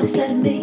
instead of me.